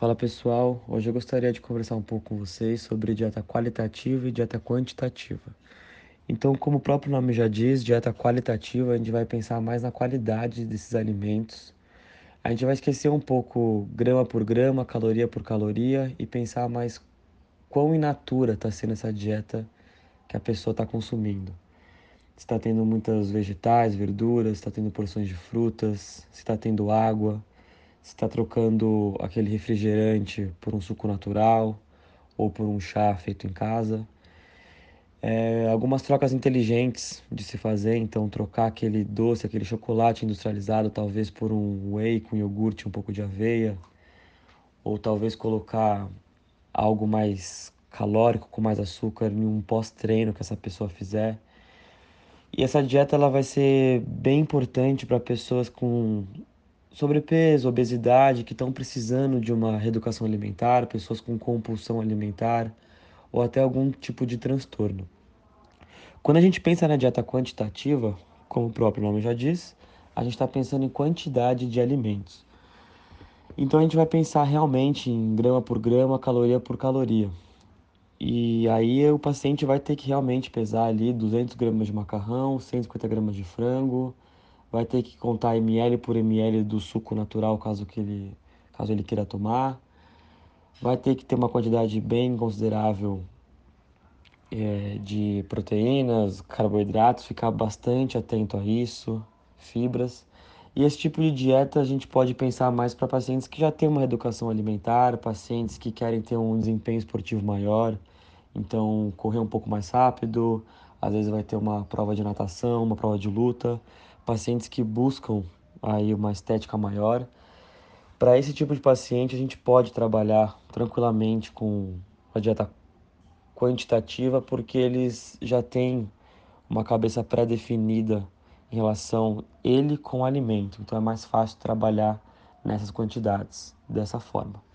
Fala pessoal, hoje eu gostaria de conversar um pouco com vocês sobre dieta qualitativa e dieta quantitativa. Então, como o próprio nome já diz, dieta qualitativa, a gente vai pensar mais na qualidade desses alimentos. A gente vai esquecer um pouco grama por grama, caloria por caloria e pensar mais quão in natura está sendo essa dieta que a pessoa está consumindo. Se está tendo muitas vegetais, verduras, se está tendo porções de frutas, se está tendo água, se está trocando aquele refrigerante por um suco natural ou por um chá feito em casa. É, algumas trocas inteligentes de se fazer, então trocar aquele doce, aquele chocolate industrializado, talvez por um whey com iogurte, um pouco de aveia, ou talvez colocar algo mais calórico com mais açúcar em um pós-treino que essa pessoa fizer. E essa dieta ela vai ser bem importante para pessoas com sobrepeso, obesidade, que estão precisando de uma reeducação alimentar, pessoas com compulsão alimentar ou até algum tipo de transtorno. Quando a gente pensa na dieta quantitativa, como o próprio nome já diz, a gente está pensando em quantidade de alimentos. Então a gente vai pensar realmente em grama por grama, caloria por caloria. E aí o paciente vai ter que realmente pesar ali 200 gramas de macarrão, 150 gramas de frango, vai ter que contar ml por ml do suco natural caso que ele caso ele queira tomar. Vai ter que ter uma quantidade bem considerável é, de proteínas carboidratos ficar bastante atento a isso fibras. E esse tipo de dieta a gente pode pensar mais para pacientes que já têm uma educação alimentar pacientes que querem ter um desempenho esportivo maior. Então correr um pouco mais rápido às vezes vai ter uma prova de natação uma prova de luta pacientes que buscam aí uma estética maior. Para esse tipo de paciente, a gente pode trabalhar tranquilamente com a dieta quantitativa, porque eles já têm uma cabeça pré-definida em relação ele com o alimento. Então é mais fácil trabalhar nessas quantidades dessa forma.